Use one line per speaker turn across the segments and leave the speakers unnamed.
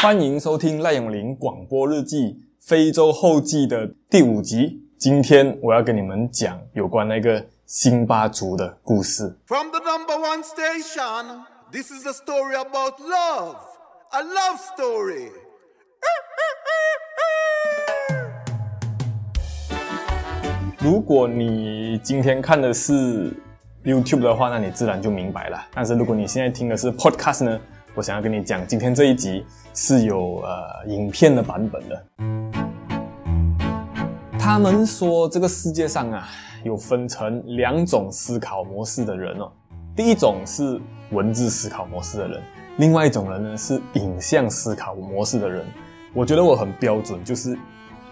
欢迎收听赖永林广播日记非洲后记的第五集。今天我要跟你们讲有关那个辛巴族的故事。
From the number one station, this is a story about love, a love story.
如果你今天看的是 YouTube 的话，那你自然就明白了。但是如果你现在听的是 Podcast 呢？我想要跟你讲，今天这一集是有呃影片的版本的。他们说这个世界上啊，有分成两种思考模式的人哦。第一种是文字思考模式的人，另外一种人呢是影像思考模式的人。我觉得我很标准，就是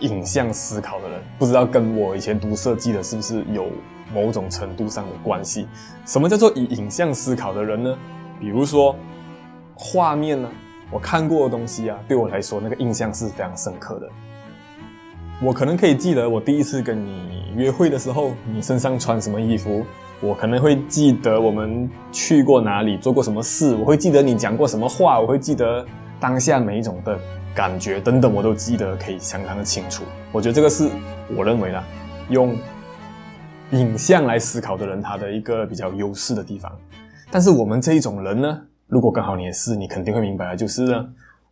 影像思考的人。不知道跟我以前读设计的是不是有某种程度上的关系？什么叫做以影像思考的人呢？比如说。画面呢？我看过的东西啊，对我来说那个印象是非常深刻的。我可能可以记得我第一次跟你约会的时候，你身上穿什么衣服。我可能会记得我们去过哪里，做过什么事。我会记得你讲过什么话。我会记得当下每一种的感觉等等，我都记得可以相当的清楚。我觉得这个是我认为啦，用影像来思考的人他的一个比较优势的地方。但是我们这一种人呢？如果刚好你也是，你肯定会明白的，就是呢，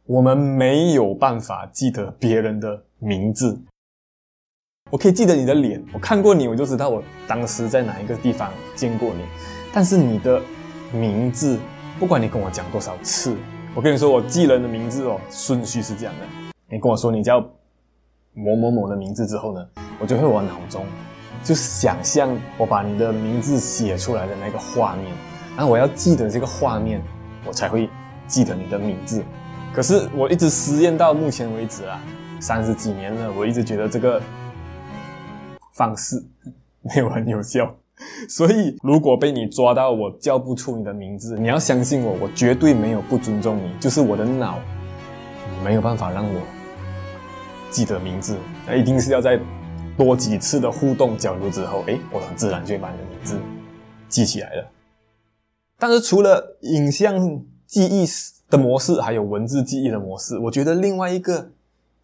我们没有办法记得别人的名字。我可以记得你的脸，我看过你，我就知道我当时在哪一个地方见过你。但是你的名字，不管你跟我讲多少次，我跟你说，我记人的名字哦，顺序是这样的。你跟我说你叫某某某的名字之后呢，我就会往脑中就想象我把你的名字写出来的那个画面，然后我要记得这个画面。我才会记得你的名字。可是我一直实验到目前为止啊，三十几年了，我一直觉得这个方式 没有很有效。所以如果被你抓到我叫不出你的名字，你要相信我，我绝对没有不尊重你，就是我的脑没有办法让我记得名字，那一定是要在多几次的互动交流之后，诶，我很自然就会把你的名字记起来了。但是除了影像记忆的模式，还有文字记忆的模式，我觉得另外一个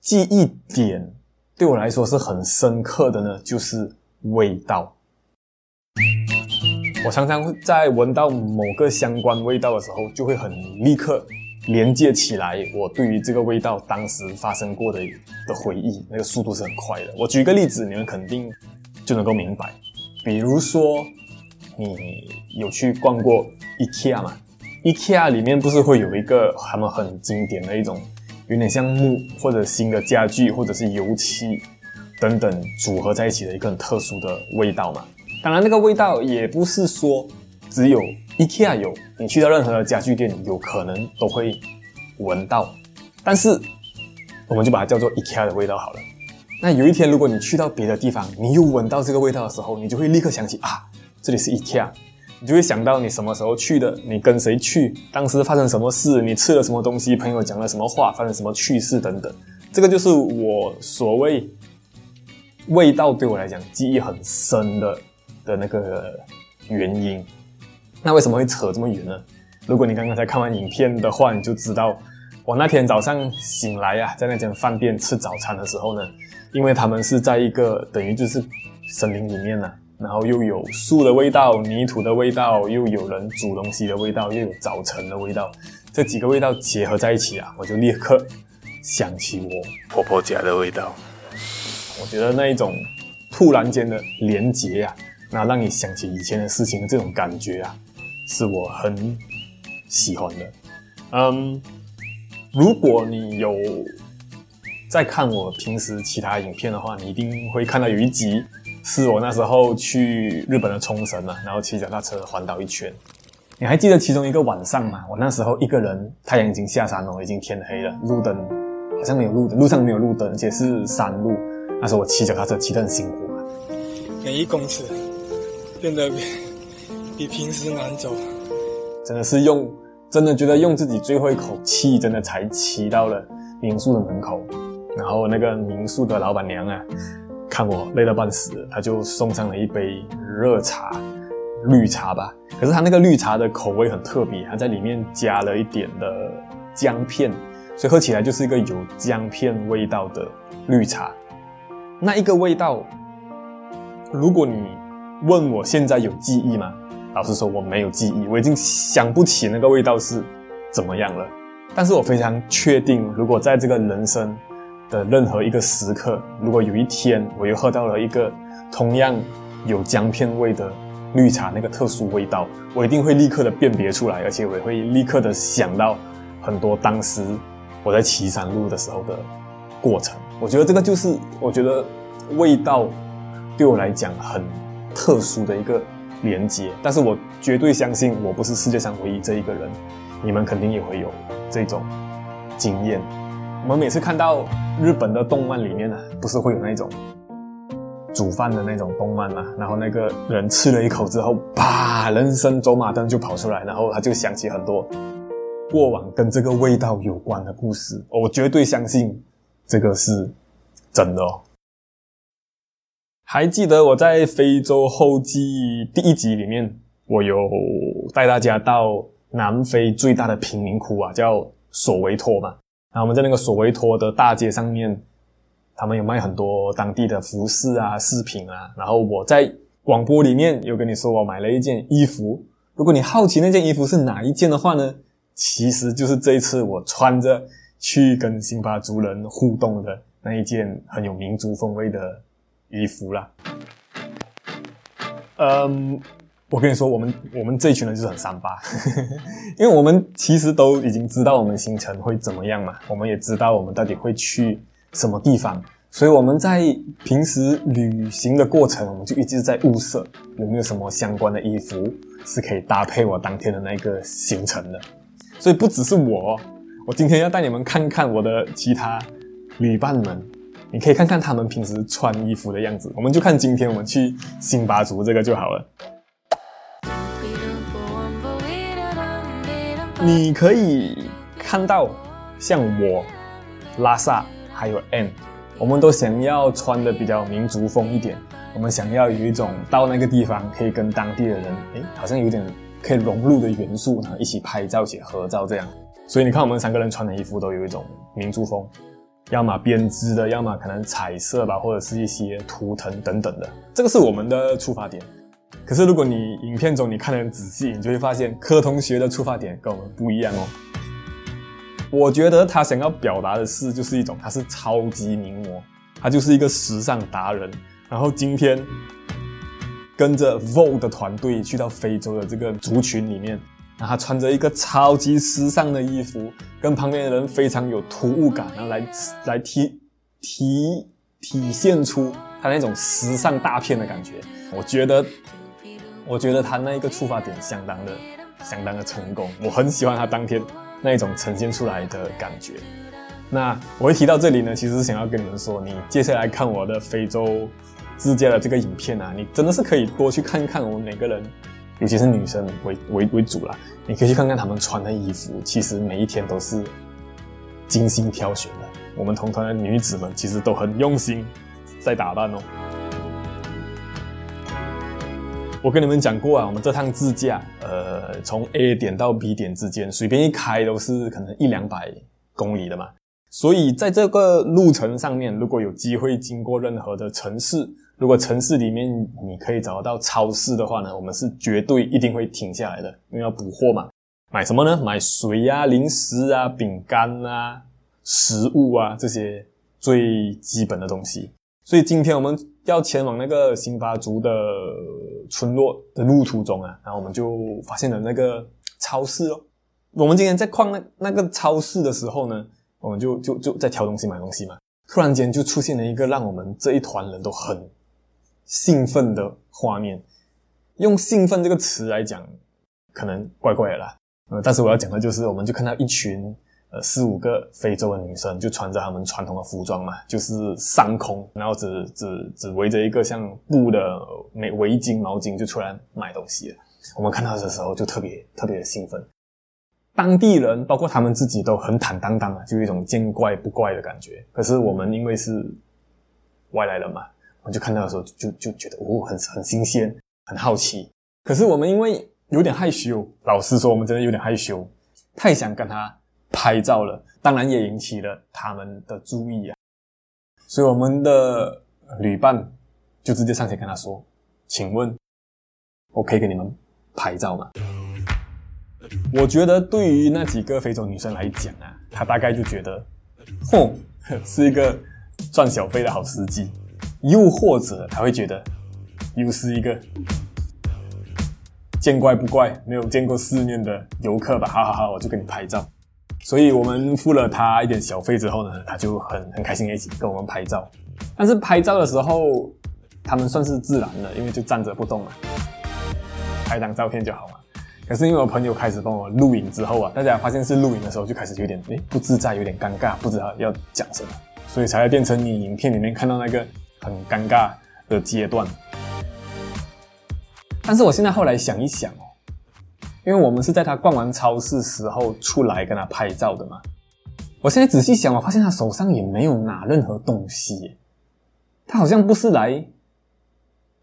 记忆点对我来说是很深刻的呢，就是味道。我常常会在闻到某个相关味道的时候，就会很立刻连接起来我对于这个味道当时发生过的的回忆，那个速度是很快的。我举一个例子，你们肯定就能够明白，比如说。你有去逛过 IKEA 吗？IKEA 里面不是会有一个他们很经典的一种，有点像木或者新的家具或者是油漆等等组合在一起的一个很特殊的味道嘛？当然，那个味道也不是说只有 IKEA 有，你去到任何的家具店有可能都会闻到。但是，我们就把它叫做 IKEA 的味道好了。那有一天，如果你去到别的地方，你又闻到这个味道的时候，你就会立刻想起啊。这里是 IKEA，你就会想到你什么时候去的，你跟谁去，当时发生什么事，你吃了什么东西，朋友讲了什么话，发生什么趣事等等。这个就是我所谓味道对我来讲记忆很深的的那个原因。那为什么会扯这么远呢？如果你刚刚才看完影片的话，你就知道我那天早上醒来啊，在那间饭店吃早餐的时候呢，因为他们是在一个等于就是森林里面呢、然后又有树的味道、泥土的味道，又有人煮东西的味道，又有早晨的味道，这几个味道结合在一起啊，我就立刻想起我婆婆家的味道。我觉得那一种突然间的连结啊，那让你想起以前的事情的这种感觉啊，是我很喜欢的。嗯，如果你有在看我平时其他影片的话，你一定会看到有一集。是我那时候去日本的冲绳嘛，然后骑脚踏车环岛一圈。你还记得其中一个晚上吗？我那时候一个人，太阳已经下山了，已经天黑了，路灯好像没有路灯，路上没有路灯，而且是山路。那时候我骑脚踏车骑得很辛苦嘛，
每一公尺变得比比平时难走，
真的是用，真的觉得用自己最后一口气，真的才骑到了民宿的门口。然后那个民宿的老板娘啊。看我累到半死，他就送上了一杯热茶，绿茶吧。可是他那个绿茶的口味很特别，他在里面加了一点的姜片，所以喝起来就是一个有姜片味道的绿茶。那一个味道，如果你问我现在有记忆吗？老实说，我没有记忆，我已经想不起那个味道是怎么样了。但是我非常确定，如果在这个人生的任何一个时刻，如果有一天我又喝到了一个同样有姜片味的绿茶，那个特殊味道，我一定会立刻的辨别出来，而且我也会立刻的想到很多当时我在岐山路的时候的过程。我觉得这个就是，我觉得味道对我来讲很特殊的一个连接。但是我绝对相信，我不是世界上唯一这一个人，你们肯定也会有这种经验。我们每次看到日本的动漫里面呢，不是会有那种煮饭的那种动漫嘛？然后那个人吃了一口之后，啪，人生走马灯就跑出来，然后他就想起很多过往跟这个味道有关的故事。我绝对相信。这个是真的哦。还记得我在非洲后记第一集里面，我有带大家到南非最大的贫民窟啊，叫索维托嘛。然后我们在那个索维托的大街上面，他们有卖很多当地的服饰啊、饰品啊。然后我在广播里面有跟你说，我买了一件衣服。如果你好奇那件衣服是哪一件的话呢，其实就是这一次我穿着。去跟辛巴族人互动的那一件很有民族风味的衣服啦。嗯，我跟你说，我们我们这一群人就是很三八，因为我们其实都已经知道我们行程会怎么样嘛，我们也知道我们到底会去什么地方，所以我们在平时旅行的过程，我们就一直在物色有没有什么相关的衣服是可以搭配我当天的那个行程的，所以不只是我。我今天要带你们看看我的其他旅伴们，你可以看看他们平时穿衣服的样子。我们就看今天我们去辛巴族这个就好了。你可以看到，像我、拉萨还有 N，我们都想要穿的比较民族风一点。我们想要有一种到那个地方可以跟当地的人，诶，好像有点可以融入的元素，然后一起拍照、一起合照这样。所以你看，我们三个人穿的衣服都有一种民族风，要么编织的，要么可能彩色吧，或者是一些图腾等等的。这个是我们的出发点。可是如果你影片中你看得很仔细，你就会发现柯同学的出发点跟我们不一样哦。我觉得他想要表达的是，就是一种他是超级名模，他就是一个时尚达人。然后今天跟着 Vogue 的团队去到非洲的这个族群里面。然后他穿着一个超级时尚的衣服，跟旁边的人非常有突兀感，然后来来体体体现出他那种时尚大片的感觉。我觉得，我觉得他那一个出发点相当的相当的成功，我很喜欢他当天那一种呈现出来的感觉。那我会提到这里呢，其实是想要跟你们说，你接下来看我的非洲自驾的这个影片啊，你真的是可以多去看一看我们每个人。尤其是女生为为为主啦，你可以去看看她们穿的衣服，其实每一天都是精心挑选的。我们同团的女子们其实都很用心在打扮哦。我跟你们讲过啊，我们这趟自驾，呃，从 A 点到 B 点之间，随便一开都是可能一两百公里的嘛。所以在这个路程上面，如果有机会经过任何的城市，如果城市里面你可以找得到超市的话呢，我们是绝对一定会停下来的，因为要补货嘛。买什么呢？买水啊、零食啊、饼干啊、食物啊这些最基本的东西。所以今天我们要前往那个辛巴族的村落的路途中啊，然后我们就发现了那个超市哦。我们今天在逛那那个超市的时候呢，我们就就就在挑东西买东西嘛，突然间就出现了一个让我们这一团人都很。兴奋的画面，用“兴奋”这个词来讲，可能怪怪的啦。呃，但是我要讲的就是，我们就看到一群呃四五个非洲的女生，就穿着她们传统的服装嘛，就是上空，然后只只只围着一个像布的围围巾、毛巾，就出来买东西了。我们看到的时候就特别特别的兴奋。当地人包括他们自己都很坦荡荡啊，就有一种见怪不怪的感觉。可是我们因为是外来人嘛。我们就看到的时候就就觉得哦，很很新鲜，很好奇。可是我们因为有点害羞，老实说，我们真的有点害羞，太想跟他拍照了，当然也引起了他们的注意啊。所以我们的旅伴就直接上前跟他说：“请问，我可以给你们拍照吗？”我觉得对于那几个非洲女生来讲啊，她大概就觉得，哼，是一个赚小费的好时机，又或者她会觉得，又是一个见怪不怪、没有见过世面的游客吧。好好好，我就跟你拍照。所以我们付了他一点小费之后呢，他就很很开心一起跟我们拍照。但是拍照的时候，他们算是自然的，因为就站着不动嘛，拍张照片就好了。可是因为我朋友开始帮我录影之后啊，大家发现是录影的时候，就开始有点诶不自在，有点尴尬，不知道要讲什么，所以才会变成你影片里面看到那个很尴尬的阶段。但是我现在后来想一想哦，因为我们是在他逛完超市时候出来跟他拍照的嘛，我现在仔细想，我发现他手上也没有拿任何东西，他好像不是来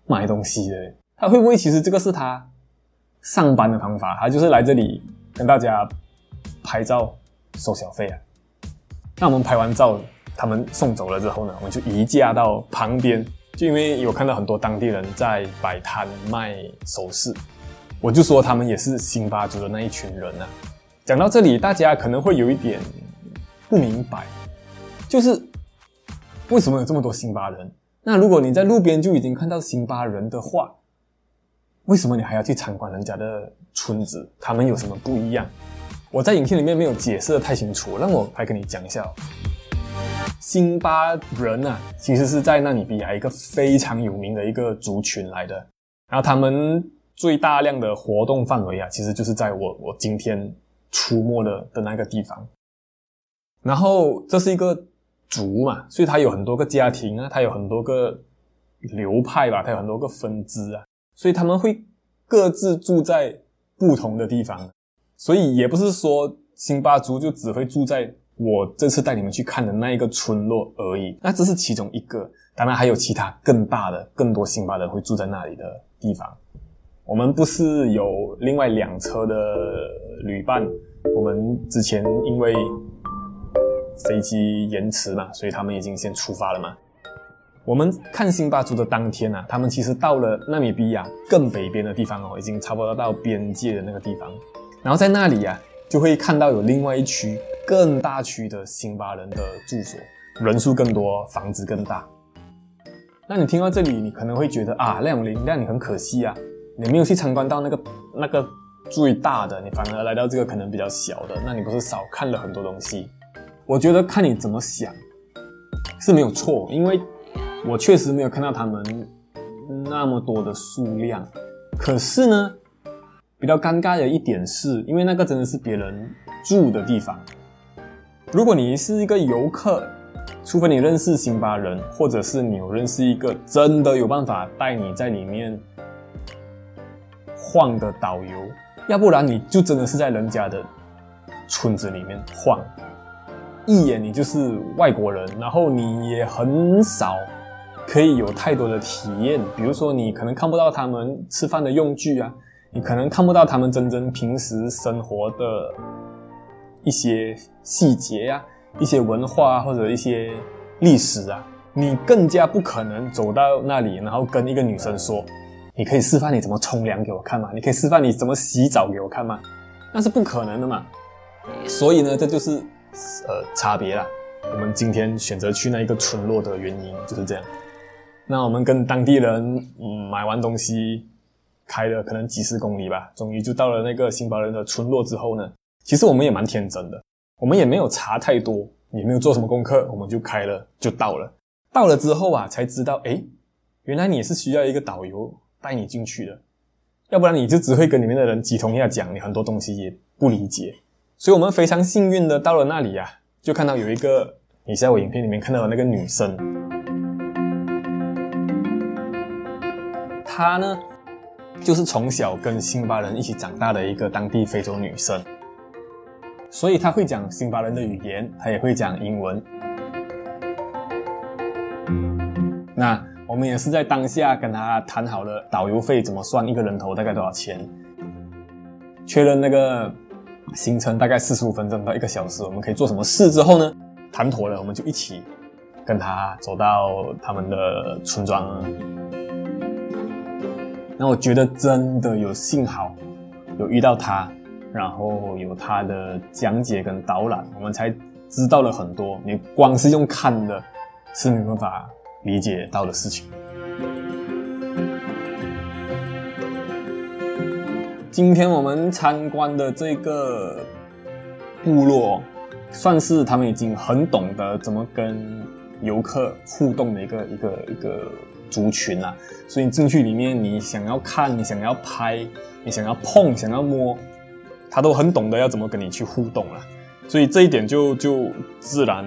买东西的，他会不会其实这个是他？上班的方法，他就是来这里跟大家拍照收小费啊。那我们拍完照，他们送走了之后呢，我们就移驾到旁边，就因为有看到很多当地人在摆摊卖首饰，我就说他们也是辛巴族的那一群人啊。讲到这里，大家可能会有一点不明白，就是为什么有这么多辛巴人？那如果你在路边就已经看到辛巴人的话，为什么你还要去参观人家的村子？他们有什么不一样？我在影片里面没有解释得太清楚，让我来跟你讲一下哦。辛巴人啊，其实是在纳米比亚一个非常有名的一个族群来的。然后他们最大量的活动范围啊，其实就是在我我今天出没的的那个地方。然后这是一个族嘛，所以它有很多个家庭啊，它有很多个流派吧，它有很多个分支啊。所以他们会各自住在不同的地方，所以也不是说辛巴族就只会住在我这次带你们去看的那一个村落而已。那这是其中一个，当然还有其他更大的、更多辛巴人会住在那里的地方。我们不是有另外两车的旅伴，我们之前因为飞机延迟嘛，所以他们已经先出发了嘛。我们看辛巴族的当天啊，他们其实到了纳米比亚更北边的地方哦，已经差不多到边界的那个地方。然后在那里啊，就会看到有另外一区更大区的辛巴人的住所，人数更多，房子更大。那你听到这里，你可能会觉得啊，赖永林，那你很可惜啊，你没有去参观到那个那个最大的，你反而来到这个可能比较小的，那你不是少看了很多东西？我觉得看你怎么想是没有错，因为。我确实没有看到他们那么多的数量，可是呢，比较尴尬的一点是，因为那个真的是别人住的地方。如果你是一个游客，除非你认识辛巴人，或者是你有认识一个真的有办法带你在里面晃的导游，要不然你就真的是在人家的村子里面晃，一眼你就是外国人，然后你也很少。可以有太多的体验，比如说你可能看不到他们吃饭的用具啊，你可能看不到他们真正平时生活的一些细节啊，一些文化，或者一些历史啊，你更加不可能走到那里，然后跟一个女生说，你可以示范你怎么冲凉给我看吗？你可以示范你怎么洗澡给我看吗？那是不可能的嘛。所以呢，这就是呃差别啦。我们今天选择去那一个村落的原因就是这样。那我们跟当地人嗯买完东西，开了可能几十公里吧，终于就到了那个辛巴人的村落之后呢，其实我们也蛮天真的，我们也没有查太多，也没有做什么功课，我们就开了就到了。到了之后啊，才知道诶，原来你也是需要一个导游带你进去的，要不然你就只会跟里面的人鸡同鸭讲，你很多东西也不理解。所以我们非常幸运的到了那里啊，就看到有一个你在我影片里面看到的那个女生。她呢，就是从小跟辛巴人一起长大的一个当地非洲女生，所以她会讲辛巴人的语言，她也会讲英文。那我们也是在当下跟他谈好了导游费怎么算，一个人头大概多少钱，确认那个行程大概四十五分钟到一个小时，我们可以做什么事之后呢？谈妥了，我们就一起跟他走到他们的村庄。那我觉得真的有幸好有遇到他，然后有他的讲解跟导览，我们才知道了很多。你光是用看的，是没办法理解到的事情。今天我们参观的这个部落，算是他们已经很懂得怎么跟游客互动的一个一个一个族群了。所以你进去里面，你想要看，你想要拍，你想要碰，想要摸，他都很懂得要怎么跟你去互动了。所以这一点就就自然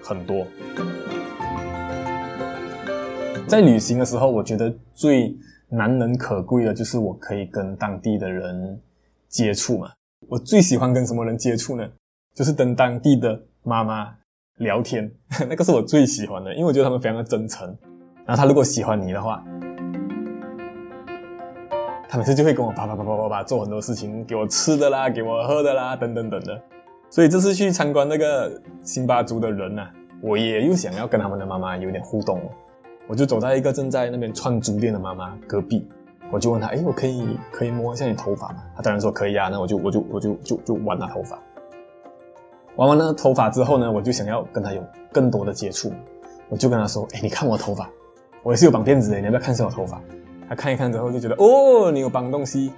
很多。在旅行的时候，我觉得最难能可贵的就是我可以跟当地的人接触嘛。我最喜欢跟什么人接触呢？就是跟当地的妈妈聊天，那个是我最喜欢的，因为我觉得他们非常的真诚。然后他如果喜欢你的话，他每次就会跟我啪啪啪啪啪啪做很多事情，给我吃的啦，给我喝的啦，等等等等的。所以这次去参观那个辛巴族的人啊，我也又想要跟他们的妈妈有点互动。我就走在一个正在那边串珠店的妈妈隔壁，我就问她：“哎，我可以可以摸一下你头发吗？”她当然说可以啊。那我就我就我就就就玩她头发。玩完了头发之后呢，我就想要跟她有更多的接触，我就跟她说：“哎，你看我头发，我也是有绑辫子的，你要不要看一下我头发？”她看一看之后就觉得：“哦，你有绑东西。”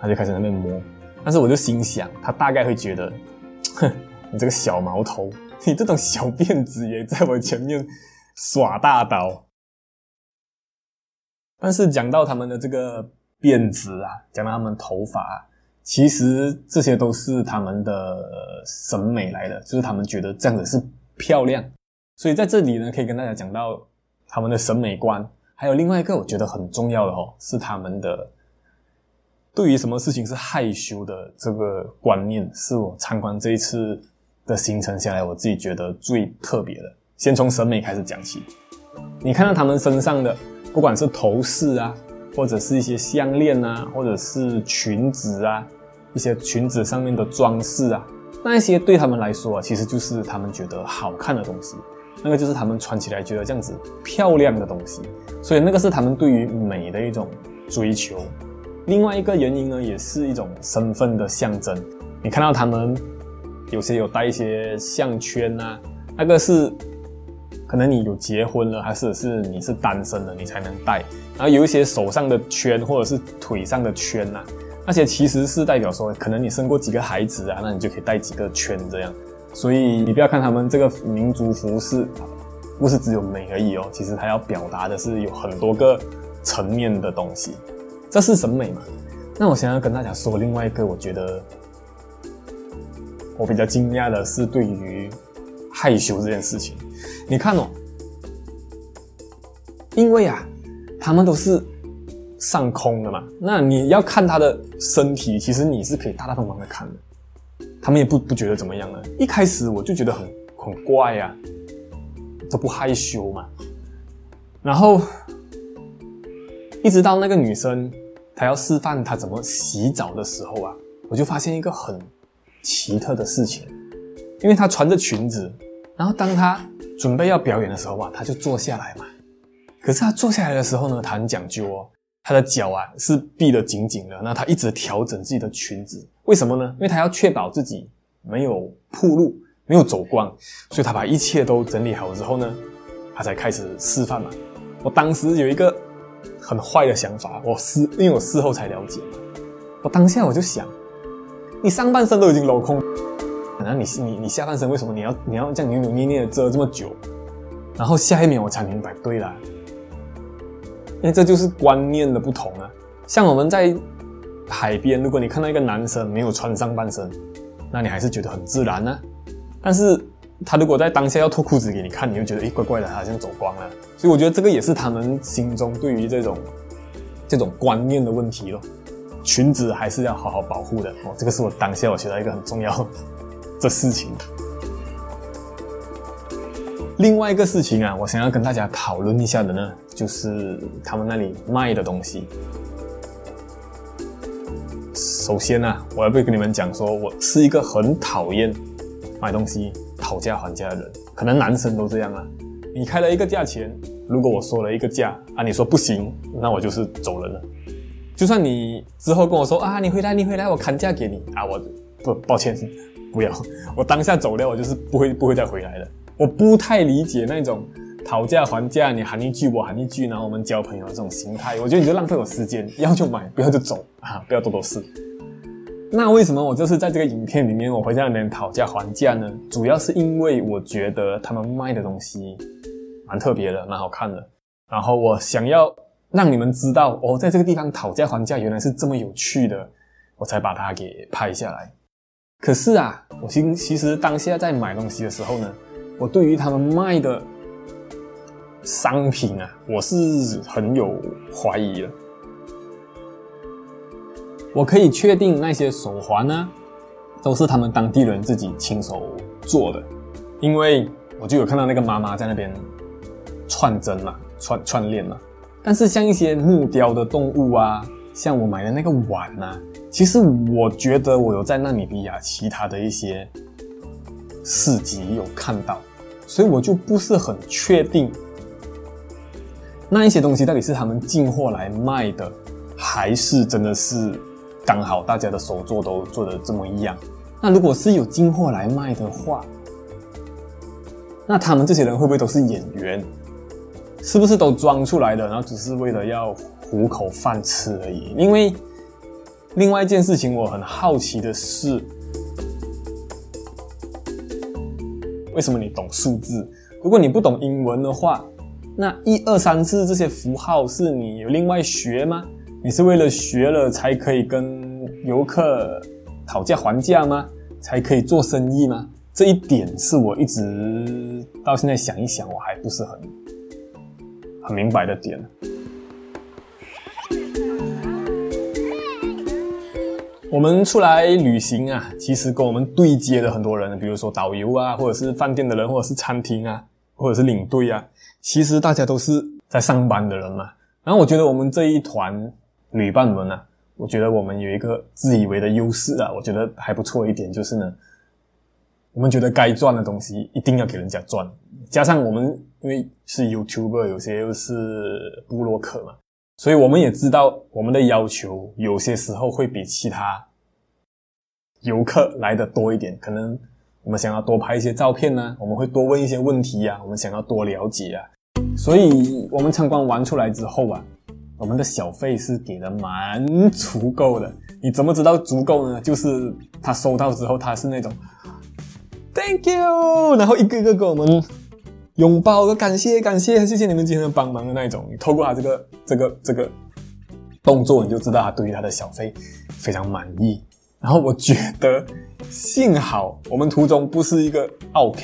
她就开始在那边摸。但是我就心想，她大概会觉得：“哼，你这个小毛头，你这种小辫子也在我前面耍大刀。”但是讲到他们的这个辫子啊，讲到他们头发啊，其实这些都是他们的审美来的，就是他们觉得这样子是漂亮。所以在这里呢，可以跟大家讲到他们的审美观。还有另外一个我觉得很重要的哦，是他们的对于什么事情是害羞的这个观念，是我参观这一次的行程下来，我自己觉得最特别的。先从审美开始讲起，你看到他们身上的。不管是头饰啊，或者是一些项链啊，或者是裙子啊，一些裙子上面的装饰啊，那些对他们来说啊，其实就是他们觉得好看的东西，那个就是他们穿起来觉得这样子漂亮的东西，所以那个是他们对于美的一种追求。另外一个原因呢，也是一种身份的象征。你看到他们有些有戴一些项圈啊，那个是。可能你有结婚了，还是是你是单身的，你才能戴。然后有一些手上的圈，或者是腿上的圈呐、啊，那些其实是代表说，可能你生过几个孩子啊，那你就可以戴几个圈这样。所以你不要看他们这个民族服饰，不是只有美而已哦，其实它要表达的是有很多个层面的东西。这是审美嘛？那我想要跟大家说另外一个，我觉得我比较惊讶的是对于害羞这件事情。你看哦，因为啊，他们都是上空的嘛，那你要看他的身体，其实你是可以大大方方的看的，他们也不不觉得怎么样了。一开始我就觉得很很怪、啊，这不害羞嘛。然后一直到那个女生她要示范她怎么洗澡的时候啊，我就发现一个很奇特的事情，因为她穿着裙子，然后当她准备要表演的时候啊，他就坐下来嘛。可是他坐下来的时候呢，他很讲究哦，他的脚啊是闭得紧紧的。那他一直调整自己的裙子，为什么呢？因为他要确保自己没有暴露，没有走光，所以他把一切都整理好之后呢，他才开始示范嘛。我当时有一个很坏的想法，我事因为我事后才了解，我当下我就想，你上半身都已经镂空。那你你你下半身为什么你要你要这样扭扭捏捏的遮这么久？然后下一秒我才明白，对啦，因为这就是观念的不同啊。像我们在海边，如果你看到一个男生没有穿上半身，那你还是觉得很自然呢、啊。但是他如果在当下要脱裤子给你看，你就觉得诶怪怪的，他好像走光了。所以我觉得这个也是他们心中对于这种这种观念的问题咯。裙子还是要好好保护的哦。这个是我当下我学到一个很重要。这事情，另外一个事情啊，我想要跟大家讨论一下的呢，就是他们那里卖的东西。首先啊，我要不跟你们讲说，我是一个很讨厌买东西讨价还价的人，可能男生都这样啊。你开了一个价钱，如果我说了一个价啊，你说不行，那我就是走人了。就算你之后跟我说啊，你回来，你回来，我砍价给你啊，我不抱歉，不要，我当下走了，我就是不会不会再回来了。我不太理解那种讨价还价，你喊一句我喊一句，然后我们交朋友这种心态，我觉得你就浪费我时间，要就买，不要就走 啊，不要多多事。那为什么我就是在这个影片里面我会在那边讨价还价呢？主要是因为我觉得他们卖的东西蛮特别的，蛮好看的，然后我想要。让你们知道哦，在这个地方讨价还价原来是这么有趣的，我才把它给拍下来。可是啊，我其其实当下在买东西的时候呢，我对于他们卖的商品啊，我是很有怀疑的。我可以确定那些手环呢，都是他们当地人自己亲手做的，因为我就有看到那个妈妈在那边串针嘛，串串链嘛。但是像一些木雕的动物啊，像我买的那个碗啊，其实我觉得我有在纳米比亚其他的一些市集有看到，所以我就不是很确定那一些东西到底是他们进货来卖的，还是真的是刚好大家的手作都做的这么一样。那如果是有进货来卖的话，那他们这些人会不会都是演员？是不是都装出来的，然后只是为了要糊口饭吃而已？因为另外一件事情，我很好奇的是，为什么你懂数字？如果你不懂英文的话，那一二三四这些符号是你有另外学吗？你是为了学了才可以跟游客讨价还价吗？才可以做生意吗？这一点是我一直到现在想一想，我还不是很。很明白的点。我们出来旅行啊，其实跟我们对接的很多人，比如说导游啊，或者是饭店的人，或者是餐厅啊，或者是领队啊，其实大家都是在上班的人嘛。然后我觉得我们这一团旅伴们啊，我觉得我们有一个自以为的优势啊，我觉得还不错一点就是呢，我们觉得该赚的东西一定要给人家赚，加上我们。因为是 YouTuber，有些又是部落客嘛，所以我们也知道我们的要求有些时候会比其他游客来的多一点。可能我们想要多拍一些照片呢，我们会多问一些问题呀，我们想要多了解啊。所以我们参观完出来之后啊，我们的小费是给的蛮足够的。你怎么知道足够呢？就是他收到之后，他是那种 Thank you，然后一个一个给我们。拥抱的感谢，感谢，谢谢你们今天的帮忙的那一种。你透过他这个这个这个动作，你就知道他对于他的小费非常满意。然后我觉得幸好我们途中不是一个奥客，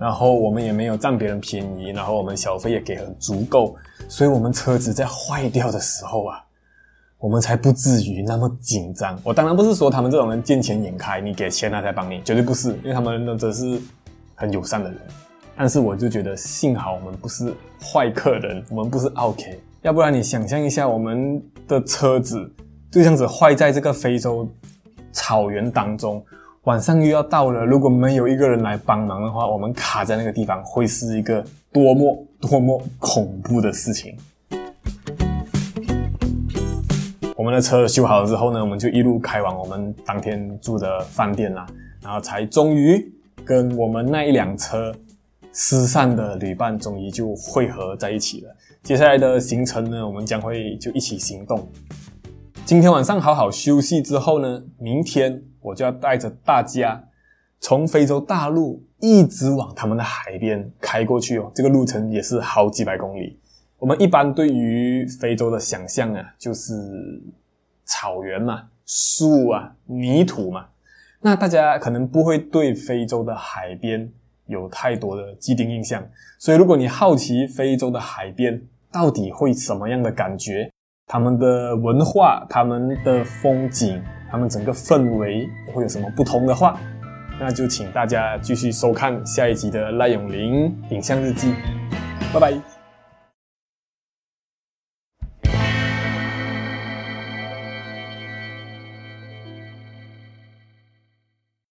然后我们也没有占别人便宜，然后我们小费也给很足够，所以我们车子在坏掉的时候啊，我们才不至于那么紧张。我当然不是说他们这种人见钱眼开，你给钱他才帮你，绝对不是，因为他们呢则是很友善的人。但是我就觉得幸好我们不是坏客人，我们不是 OK，要不然你想象一下，我们的车子就这样子坏在这个非洲草原当中，晚上又要到了，如果没有一个人来帮忙的话，我们卡在那个地方会是一个多么多么恐怖的事情。我们的车修好了之后呢，我们就一路开往我们当天住的饭店啦，然后才终于跟我们那一辆车。失散的旅伴终于就汇合在一起了。接下来的行程呢，我们将会就一起行动。今天晚上好好休息之后呢，明天我就要带着大家从非洲大陆一直往他们的海边开过去哦。这个路程也是好几百公里。我们一般对于非洲的想象啊，就是草原嘛、树啊、泥土嘛。那大家可能不会对非洲的海边。有太多的既定印象，所以如果你好奇非洲的海边到底会什么样的感觉，他们的文化、他们的风景、他们整个氛围会有什么不同的话，那就请大家继续收看下一集的赖永林影像日记，拜拜。